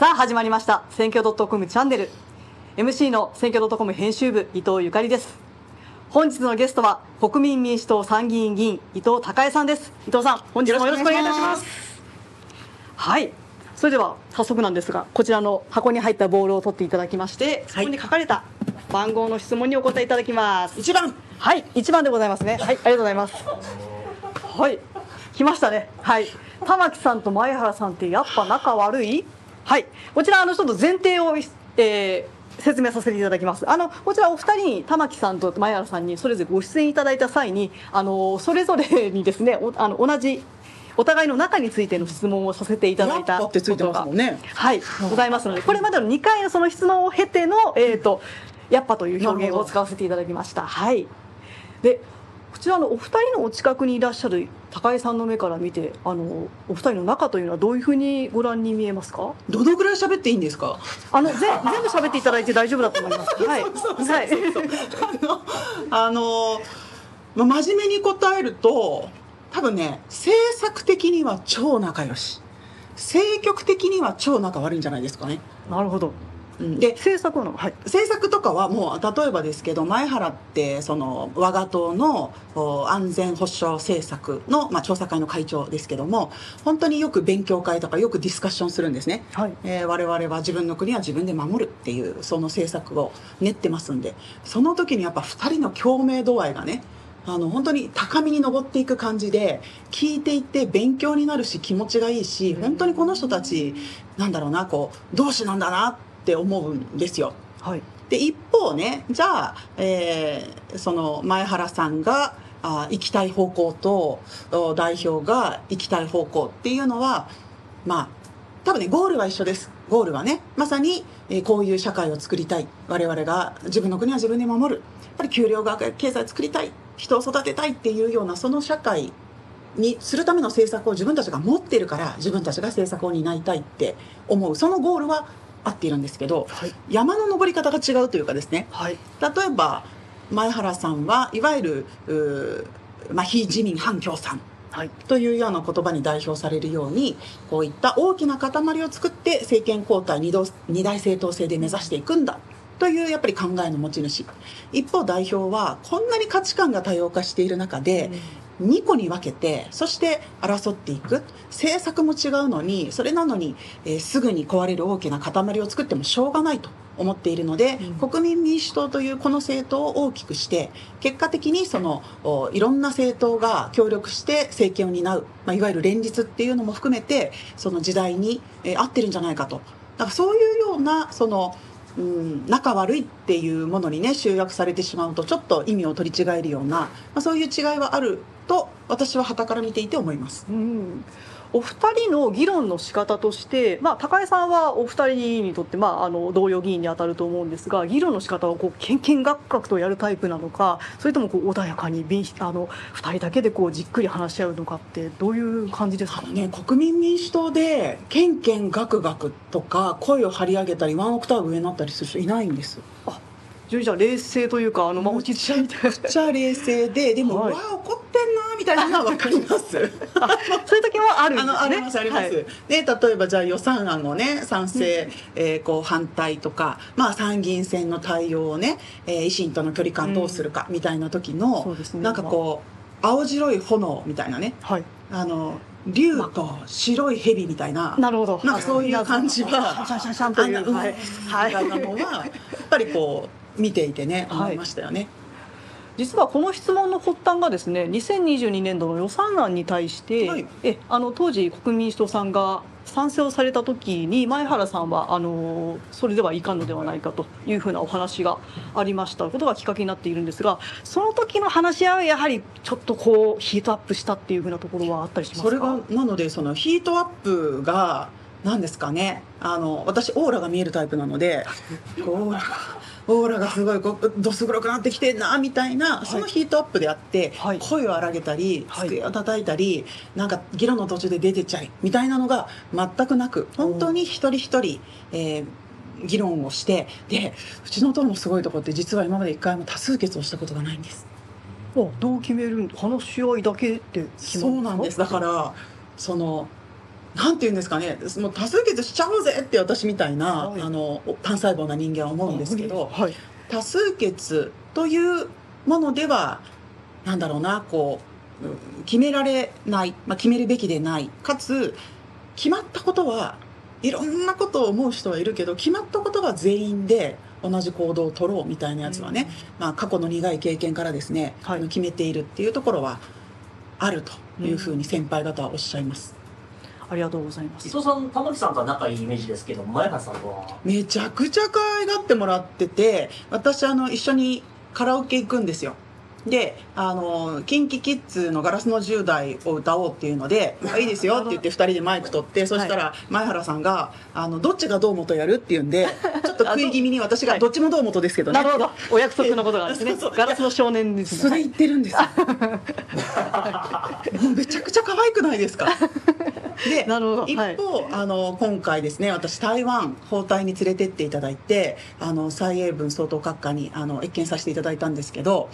さあ始まりました。選挙 .com チャンネル。MC の選挙 .com 編集部伊藤ゆかりです。本日のゲストは国民民主党参議院議員伊藤孝恵さんです。伊藤さん本日もよろしくお願いいたします。はい。それでは早速なんですがこちらの箱に入ったボールを取っていただきましてそこに書かれた番号の質問にお答えいただきます。一番。はい。一番でございますね。はい。ありがとうございます。はい。来ましたね。はい。玉木さんと前原さんってやっぱ仲悪い？はい。こちらあのちょっと前提を、えー説明させていただきます。あのこちらお二人に玉木さんと前原さんにそれぞれご出演いただいた際にあのそれぞれにですねおあの同じお互いの中についての質問をさせていただいたやっぱってついてますもんね。はい、ございますのでこれまでの2回のその質問を経ての「えー、とやっぱ」という表現を使わせていただきました。はい。でこちらのお二人のお近くにいらっしゃる高井さんの目から見てあのお二人の仲というのはどういうふうにご覧に見えますか？どのぐらい喋っていいんですか？あのぜ全部喋っていただいて大丈夫だと思います。はい。はい。あのまあ真面目に答えると多分ね政策的には超仲良し。政局的には超仲悪いんじゃないですかね。なるほどうん。で政策のはい。政策とかはもう例えばですけど前原ってその我が党のお安全保障政策の、まあ、調査会の会長ですけども本当によく勉強会とかよくディスカッションするんですね、はい。えー我々は自分の国は自分で守るっていうその政策を練ってますんで。その時にやっぱ2人の共鳴度合いがねあの本当に高みに登っていく感じで聞いていて勉強になるし気持ちがいいし本当にこの人たちなんだろうなこう同志なんだなって思うんですよ。はい。で一方ねじゃあ、えーその前原さんがあ行きたい方向とお代表が行きたい方向っていうのはまあ多分ねゴールは一緒です。ゴールはねまさに、えーこういう社会を作りたい。我々が自分の国は自分で守る。やっぱり給料が経済を作りたい。人を育てたいっていうようなその社会にするための政策を自分たちが持ってるから自分たちが政策を担いたいって思う。そのゴールは合っているんですけど、はい。山の登り方が違うというかですねはい。例えば前原さんはいわゆる非自民反共産はい。というような言葉に代表されるようにこういった大きな塊を作って政権交代二度二大政党制で目指していくんだというやっぱり考えの持ち主。一方代表はこんなに価値観が多様化している中で、2個に分けてそして争っていく。政策も違うのにそれなのに、えーすぐに壊れる大きな塊を作ってもしょうがないと思っているので、うん。国民民主党というこの政党を大きくして結果的にそのおいろんな政党が協力して政権を担う、まあ、いわゆる連立っていうのも含めてその時代に、えー合ってるんじゃないかと。だからそういうようなそのうん、仲悪いっていうものにね集約されてしまうとちょっと意味を取り違えるような、まあ、そういう違いはあると私は傍から見ていて思います。うんお二人の議論の仕方として、まあ、高江さんはお二人にとって、まあ、あの同僚議員に当たると思うんですが議論の仕方をこうけんけんがくがくとやるタイプなのかそれともこう穏やかにあの二人だけでこうじっくり話し合うのかってどういう感じですか？ね、国民民主党でケンケンガクガクとか声を張り上げたりワンオクターブ上になったりする人いないんです非常にじゃあ冷静というかあの、まあ、落ち着いて。めっちゃ冷静で でも、はい。うわ怒ってんなみたいなのは分かります。あそういう時もあるんですね。あのありますあります、はいで例えばじゃあ予算案のね賛成、えーこう反対とか、まあ、参議院選の対応をね、えー維新との距離感どうするかみたいな時の、そうですね。なんかこう青白い炎みたいなね。はい。あの竜と白い蛇みたいななるほど。なんかそういう感じはシャンシャンシャンといはい。みたい。なのはやっぱりこう見ていてねはい。思いましたよね。実はこの質問の発端がですね2022年度の予算案に対して、はい。えあの当時国民民主党さんが賛成をされた時に前原さんはあのそれではいかんのではないかというふうなお話がありましたことがきっかけになっているんですがその時の話し合いはやはりちょっとこうヒートアップしたっていうふうなところはあったりしますか？それがなのでそのヒートアップが何ですかね？あの私オーラが見えるタイプなのでオーラがオーラがすごいこうどす黒くなってきてんなみたいな、そのヒートアップであって、はい。声を荒げたりはい。机を叩いたり、なんか議論の途中で出てっちゃいみたいなのが全くなく本当に一人一人、えー議論をしてでうちの党のすごいところって実は今まで一回も多数決をしたことがないんです。あどう決めるん話し合いだけで決まるそうなんです。だからそのなんて言うんですかねもう多数決しちゃおうぜって私みたいな、はい。あの単細胞な人間は思うんですけどはい。多数決というものではなんだろうなこううん決められない、まあ、決めるべきでないかつ決まったことはいろんなことを思う人はいるけど決まったことは全員で同じ行動を取ろうみたいなやつはね、まあ、過去の苦い経験からですね、はい。決めているっていうところはあるというふうに先輩方はおっしゃいます。ありがとうございます。伊藤さん玉木さんとは仲いいイメージですけど前原さんとはめちゃくちゃ可愛がってもらってて私あの一緒にカラオケ行くんですよ。であの KinKiKids の「ガラスの10代」を歌おうっていうので「あいいですよ」って言って2人でマイク取ってそしたら前原さんが「あのどっちが堂本やる?」って言うんで ちょっと食い気味に私が「どっちも堂本ですけどね」なるほど。お約束のことがあるんですね。そうそう。ガラスの少年ですね。それ言ってるんですよ。も うめちゃくちゃ可愛くないですか？でなるほど。一はい。方、あの今回ですね私台湾包帯に連れてっていただいてあの蔡英文総統閣下にあの謁見させていただいたんですけど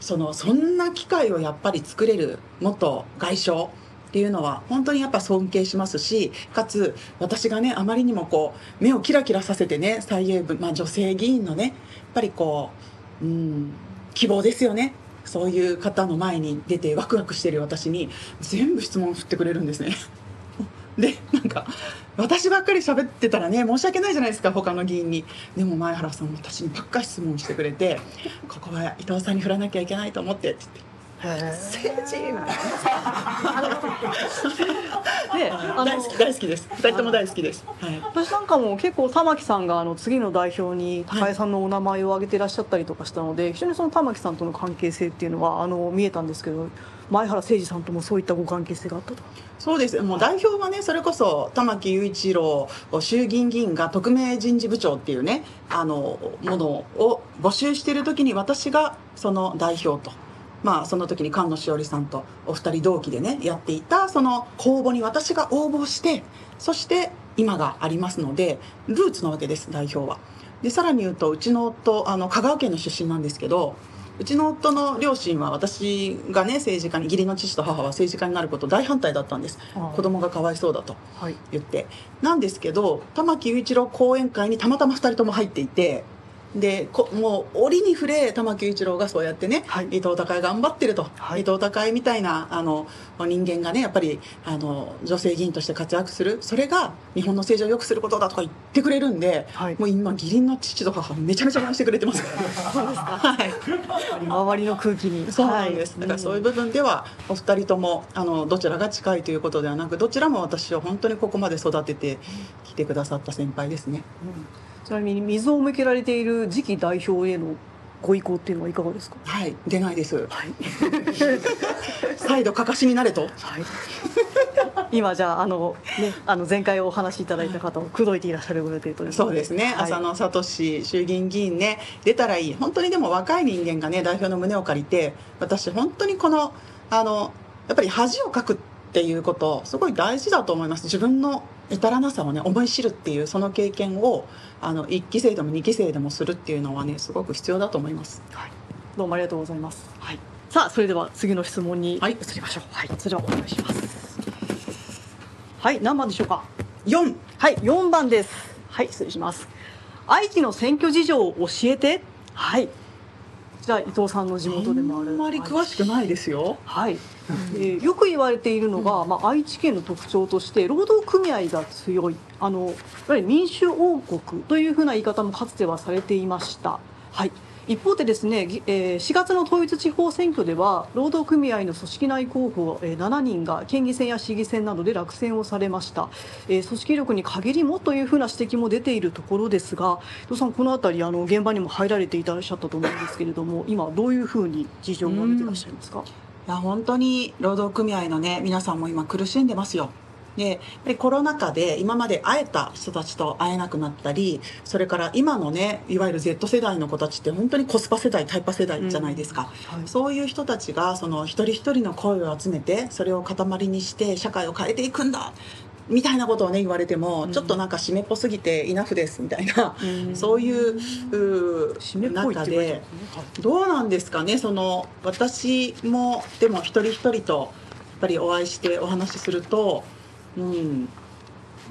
そのそんな機会をやっぱり作れる元外相っていうのは本当にやっぱ尊敬しますしかつ私がねあまりにもこう目をキラキラさせてね蔡英文、まあ、女性議員のねやっぱりこううん希望ですよね。そういう方の前に出てワクワクしてる私に全部質問を振ってくれるんですねでなんか私ばっかり喋ってたらね申し訳ないじゃないですか他の議員に。でも前原さんも私にばっか質問してくれてここは伊藤さんに振らなきゃいけないと思ってって言って。へ政治みたいな。え であの大好き大好きです。二人とも大好きです。はい。私なんかも結構玉木さんがあの次の代表に高江さんのお名前を挙げていらっしゃったりとかしたので、非常にその玉木さんとの関係性っていうのはあの見えたんですけど前原誠司さんともそういったご関係性があったと。そうです。もう代表はねそれこそ玉木雄一郎衆議院議員が特命人事部長っていうねあのものを募集してる時に私がその代表と。まあ、その時に菅野志織さんとお二人同期でねやっていたその公募に私が応募してそして今がありますのでルーツなわけです代表は。でさらに言うとうちの夫あの香川県の出身なんですけどうちの夫の両親は私がね政治家に義理の父と母は政治家になること大反対だったんです。子供がかわいそうだとはい。言って。なんですけど玉木雄一郎講演会にたまたま2人とも入っていてでこもう折に触れ玉木雄一郎がそうやってね、はい。伊藤孝恵頑張ってると、はい。伊藤孝恵みたいなあの人間がねやっぱりあの女性議員として活躍する。それが日本の政治を良くすることだとか言ってくれるんで、はい。もう今義理の父と母めちゃめちゃ応援してくれてます。から、そうですか。はい。周りの空気に。そうなんです、はい。だからそういう部分ではお二人ともあのどちらが近いということではなくどちらも私を本当にここまで育ててきてくださった先輩ですね。うんちなみに水を向けられている次期代表へのご意向っていうのはいかがですか？はい出ないです。はい、再度かかしになれと。はい、今じゃああの、ね、あの前回お話しいただいた方を口説いていらっしゃるご予定ということそうですね、はい。浅野聡衆議院議員ね出たらいい。本当にでも若い人間がね代表の胸を借りて私本当にこのあのやっぱり恥をかくっていうことすごい大事だと思います。自分の至らなさをね思い知るっていうその経験をあの1期生でも2期生でもするっていうのはねすごく必要だと思いますはい、どうもありがとうございます。はい、さあ、それでは次の質問にはい移りましょう。はい、それではお願いします。はい、何番でしょうか？4はい、4番です。はい、失礼します。愛知の選挙事情を教えて。はい。こちら伊藤さんの地元でもある。あんまり詳しくないですよはい、えーよく言われているのが、まあ、愛知県の特徴として労働組合が強いあのいわゆる民主王国というふうな言い方もかつてはされていました。はい一方でですね、えー4月の統一地方選挙では労働組合の組織内候補、7人が県議選や市議選などで落選をされました、えー組織力に限りもというふうな指摘も出ているところですが伊藤さんこの辺りあの現場にも入られていらっしゃったと思うんですけれども今どういうふうに事情を見ていらっしゃいますか、いや本当に労働組合のね皆さんも今苦しんでますよ。でやっぱりコロナ禍で今まで会えた人たちと会えなくなったりそれから今のねいわゆる Z 世代の子たちって本当にコスパ世代タイパ世代じゃないですか、はい。そういう人たちがその一人一人の声を集めてそれを塊にして社会を変えていくんだみたいなことをね言われても、うん。ちょっとなんか締めっぽすぎてイナフですみたいな、うん。そういう中でどうなんですかねその私もでも一人一人とやっぱりお会いしてお話しすると、うん、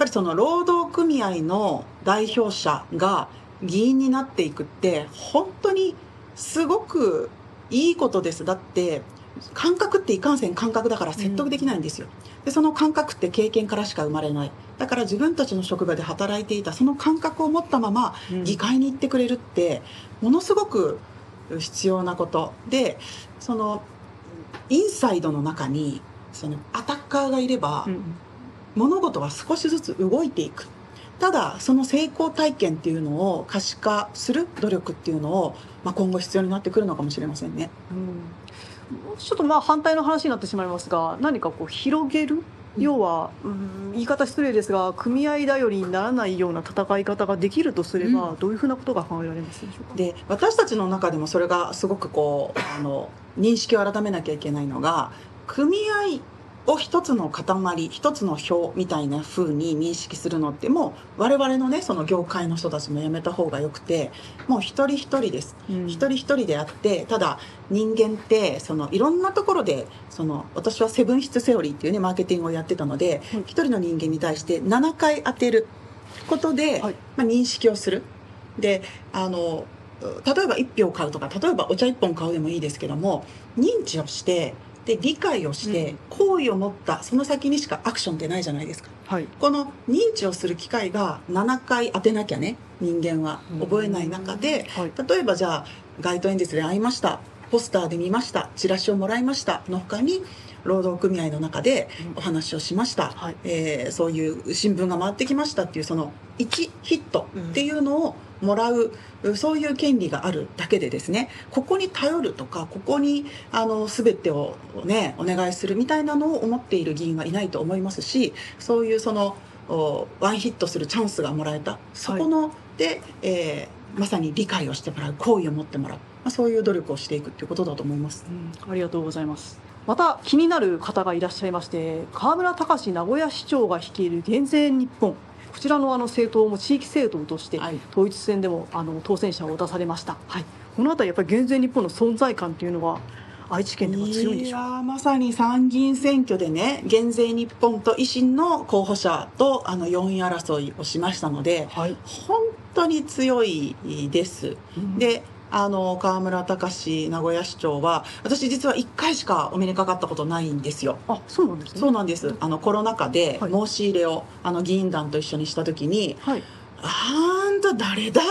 ぱりその労働組合の代表者が議員になっていくって本当にすごくいいことです。だって感覚っていかんせん感覚だから説得できないんですよ、でその感覚って経験からしか生まれない。だから自分たちの職場で働いていたその感覚を持ったままうん。議会に行ってくれるってものすごく必要なこと。でそのインサイドの中にそのアタッカーがいれば、うん物事は少しずつ動いていく。ただその成功体験っていうのを可視化する努力っていうのを、まあ、今後必要になってくるのかもしれませんね。うん。ちょっとまあ反対の話になってしまいますが何かこう広げる？要は、うん、言い方失礼ですが組合頼りにならないような戦い方ができるとすれば、うん。どういうふうなことが考えられますでしょうか？で私たちの中でもそれがすごくこうあの認識を改めなきゃいけないのが組合を一つの塊一つの表みたいな風に認識するのってもう我々のねその業界の人たちもやめた方がよくてもう一人一人です。うん。一人一人であってただ人間ってそのいろんなところでその私はセブン質セオリーっていうねマーケティングをやってたのではい。一、人の人間に対して7回当てることで、はい。まあ、認識をする。であの例えば1票買うとか例えばお茶1本買うでもいいですけども認知をしてで理解をして、うん。好意を持ったその先にしかアクションってないじゃないですか。はい。この認知をする機会が7回当てなきゃね人間は覚えない中で、はい。例えばじゃあ街頭演説で会いました。ポスターで見ました。チラシをもらいました。の他に労働組合の中でお話をしました、はい。えーそういう新聞が回ってきましたっていうその1ヒットっていうのをもらう、そういう権利があるだけでですねここに頼るとかここにあの全てをねお願いするみたいなのを思っている議員はいないと思いますしそういうそのおワンヒットするチャンスがもらえた。そこの、で、えーまさに理解をしてもらう好意を持ってもらう、まあ、そういう努力をしていくっていうことだと思います。うん。ありがとうございますまた気になる方がいらっしゃいまして河村隆名古屋市長が率いる減税日本。こちらのあの政党も地域政党としてはい。統一選でもあの当選者を出されました、はい、この辺りやっぱり減税日本の存在感というのは愛知県でも強いんでしょうまさに参議院選挙でね減税日本と維新の候補者とあの4位争いをしましたのではい、本当に強いです。でであの河村隆名古屋市長は私実は1回しかお目にかかったことないんですよ。あそうなんですね。そうなんです。あのコロナ禍ではい。申し入れをあの議員団と一緒にした時にはい「あんた誰だ?」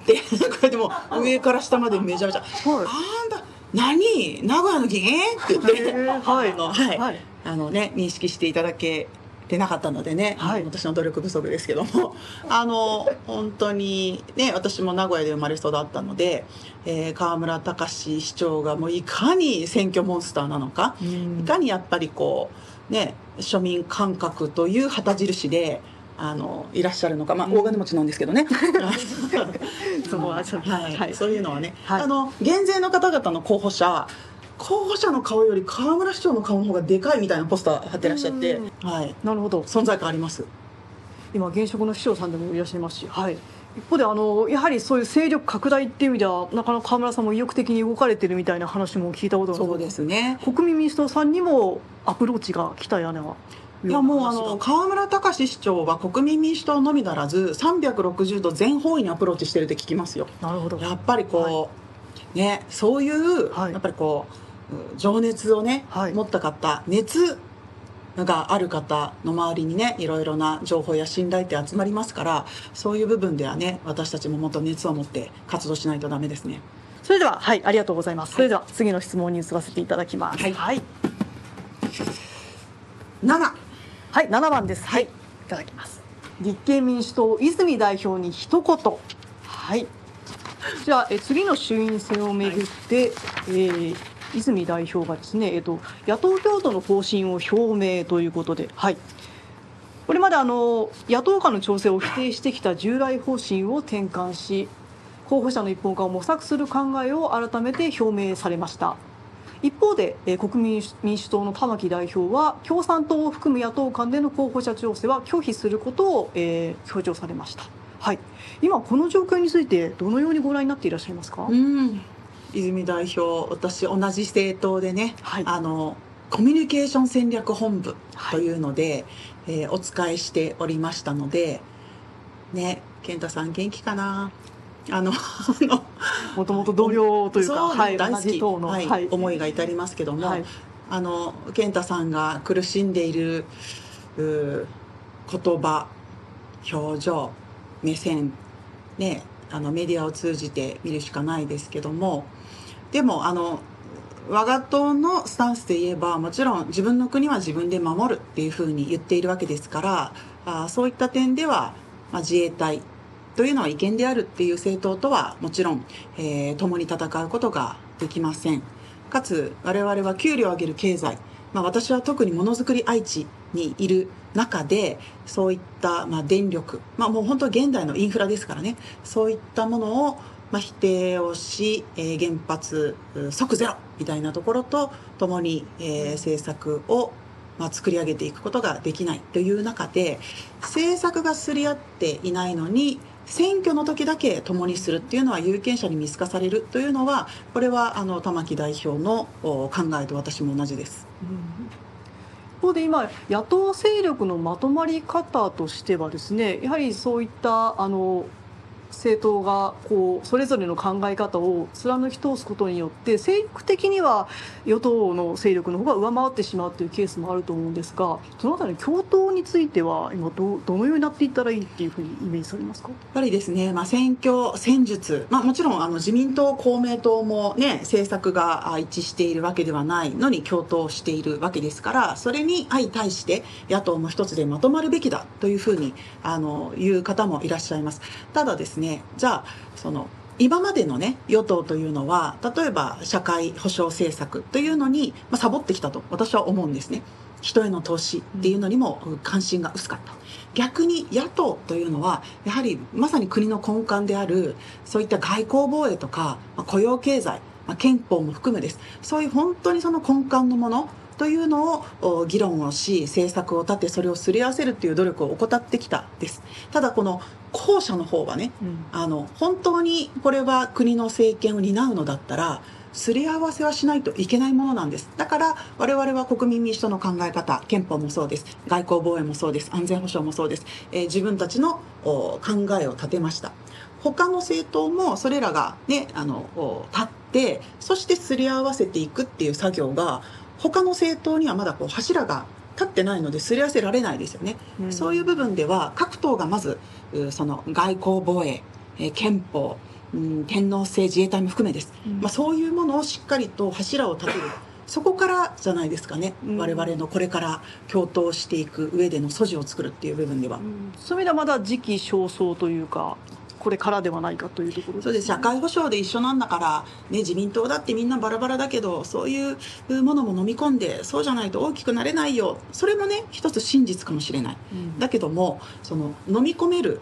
ってこれでも上から下までめちゃめちゃ「はい。あんた何？名古屋の議員?」って言って、はい。あのはい。はい。あのね認識していただけてなかったのでね、はい。私の努力不足ですけども。あの本当にね私も名古屋で生まれ育ったので、えー河村隆市長がもういかに選挙モンスターなのか、うん。いかにやっぱりこうね庶民感覚という旗印であのいらっしゃるのかまあ大金持ちなんですけどね。そういうのはね、はい。あの減税の方々の候補者候補者の顔より河村市長の顔の方がでかいみたいなポスター貼ってらっしゃって、はい、なるほど。存在感あります。今現職の市長さんでもいらっしゃいますし、はい、一方であのやはりそういう勢力拡大っていう意味ではなかなか河村さんも意欲的に動かれてるみたいな話も聞いたことがある。そうですね。国民民主党さんにもアプローチが来た屋根は。いやもうあの河村隆市長は国民民主党のみならず360度全方位にアプローチしてるって聞きますよ。なるほど。やっぱりこう、ねそういう、はい。やっぱりこううん情熱をね、はい。持った方熱がある方の周りにねいろいろな情報や信頼って集まりますからそういう部分ではね私たちももっと熱を持って活動しないとダメですね。それでははいありがとうございます、それでは次の質問に移らせていただきます。はい。はい、7はい、7番です。はい。いただきます。立憲民主党泉代表に一言。はい。じゃあえ次の衆院選をめぐって、えー泉代表がですね、えっと、野党共闘の方針を表明ということで、はい、これまであの野党間の調整を否定してきた従来方針を転換し候補者の一本化を模索する考えを改めて表明されました。一方で、国民民主党の玉木代表は共産党を含む野党間での候補者調整は拒否することを、えー強調されました、はい、今この状況についてどのようにご覧になっていらっしゃいますか、うん。泉代表私同じ政党でね、はい。あのコミュニケーション戦略本部というので、えーお使いしておりましたのでね健太さん元気かな？あのもともと同僚というか、はい、大好き、同じ党の、はい思いが至りますけども、はい。あの健太さんが苦しんでいる言葉表情目線ねあのメディアを通じて見るしかないですけどもでもあの我が党のスタンスで言えばもちろん自分の国は自分で守るっていうふうに言っているわけですからあそういった点では、まあ、自衛隊というのは違憲であるっていう政党とはもちろん、えー共に戦うことができません。かつ我々は給料を上げる経済、まあ、私は特にものづくり愛知にいる中でそういった、まあ、電力、まあ、もう本当現代のインフラですからねそういったものを、まあ、否定をし、えー原発即ゼロみたいなところと共に、えー政策をまあ、作り上げていくことができないという中で政策がすり合っていないのに選挙の時だけ共にするっていうのは有権者に見透かされるというのはこれはあの玉木代表の考えと私も同じです。うん一方で今野党勢力のまとまり方としてはですねやはりそういったあの政党がこうそれぞれの考え方を貫き通すことによって精力的には与党の勢力の方が上回ってしまうというケースもあると思うんですがそのあたりの共闘については今どどのようになっていったらいいっていうふうにイメージされますか？やっぱりですね、まあ、選挙戦術、まあ、もちろんあの自民党、公明党も、ね、政策があ一致しているわけではないのに共闘しているわけですからそれに相対して野党も一つでまとまるべきだというふうにあの言う方もいらっしゃいます。ただですねね。じゃあその今までのね与党というのは例えば社会保障政策というのに、まあ、サボってきたと私は思うんですね。人への投資っていうのにも関心が薄かった。逆に野党というのはやはりまさに国の根幹であるそういった外交防衛とか、まあ雇用経済、ま憲法も含めです。そういう本当にその根幹のものというのをお議論をし政策を立てそれをすり合わせるっていう努力を怠ってきたです。ただこの後者の方はねあの本当にこれは国の政権を担うのだったらすり合わせはしないといけないものなんです。だから我々は国民民主党の考え方憲法もそうです。外交防衛もそうです。安全保障もそうです、えー自分たちのお考えを立てました。他の政党もそれらがねあのお立ってそしてすり合わせていくっていう作業が他の政党にはまだこう柱が立ってないのですり合わせられないですよね、うん。そういう部分では各党がまずうその外交防衛、えー憲法、うん天皇制自衛隊も含めです、うん。まあ、そういうものをしっかりと柱を立てる。そこからじゃないですかね、うん。我々のこれから共闘していく上での素地を作るっていう部分では。そういう意味ではまだ時期尚早というかこれからではないかというところそうです。社会保障で一緒なんだから、ね、自民党だってみんなバラバラだけどそういうものも飲み込んでそうじゃないと大きくなれないよ。それもね一つ真実かもしれない。うん。だけどもその飲み込める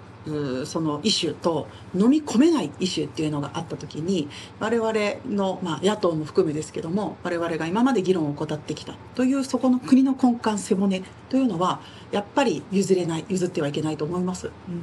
そのイシューと飲み込めないイシューっていうのがあった時に我々の、まあ、野党も含めですけども我々が今まで議論を怠ってきたというそこの国の根幹背骨というのはやっぱり譲れない譲ってはいけないと思います。うん。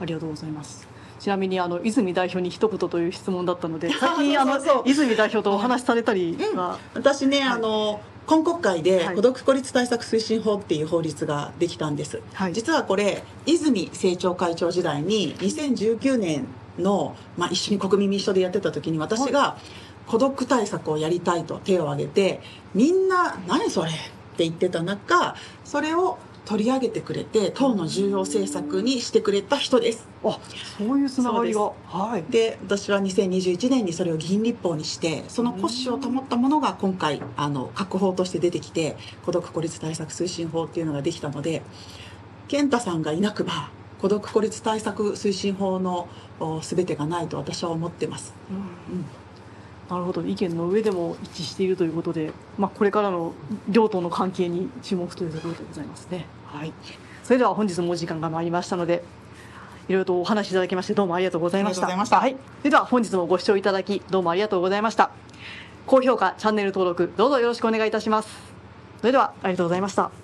ありがとうございます。ちなみにあの泉代表に一言という質問だったので、最近あの泉代表とお話しされたり。は、私ね、はい。あの今国会ではい。孤独孤立対策推進法っていう法律ができたんです、はい。実はこれ泉政調会長時代に2019年の、まあ、一緒に国民民主党でやってた時に私が孤独対策をやりたいと手を挙げてみんな「何それ!」って言ってた中それを取り上げてくれて党の重要政策にしてくれた人です。あそういうつながりが。そはい。で私は2021年にそれを議員立法にしてその骨子を保ったものが今回あの閣法として出てきて孤独孤立対策推進法っていうのができたので健太さんがいなくば孤独孤立対策推進法のお全てがないと私は思ってます。うんなるほど意見の上でも一致しているということで、まあこれからの両党の関係に注目というところでございますね。はい。それでは本日もお時間が参りましたので。いろいろとお話しいただきましてどうもありがとうございました。ありがとうございましたはい。それでは本日もご視聴いただきどうもありがとうございました。高評価、チャンネル登録どうぞよろしくお願いいたします。それではありがとうございました。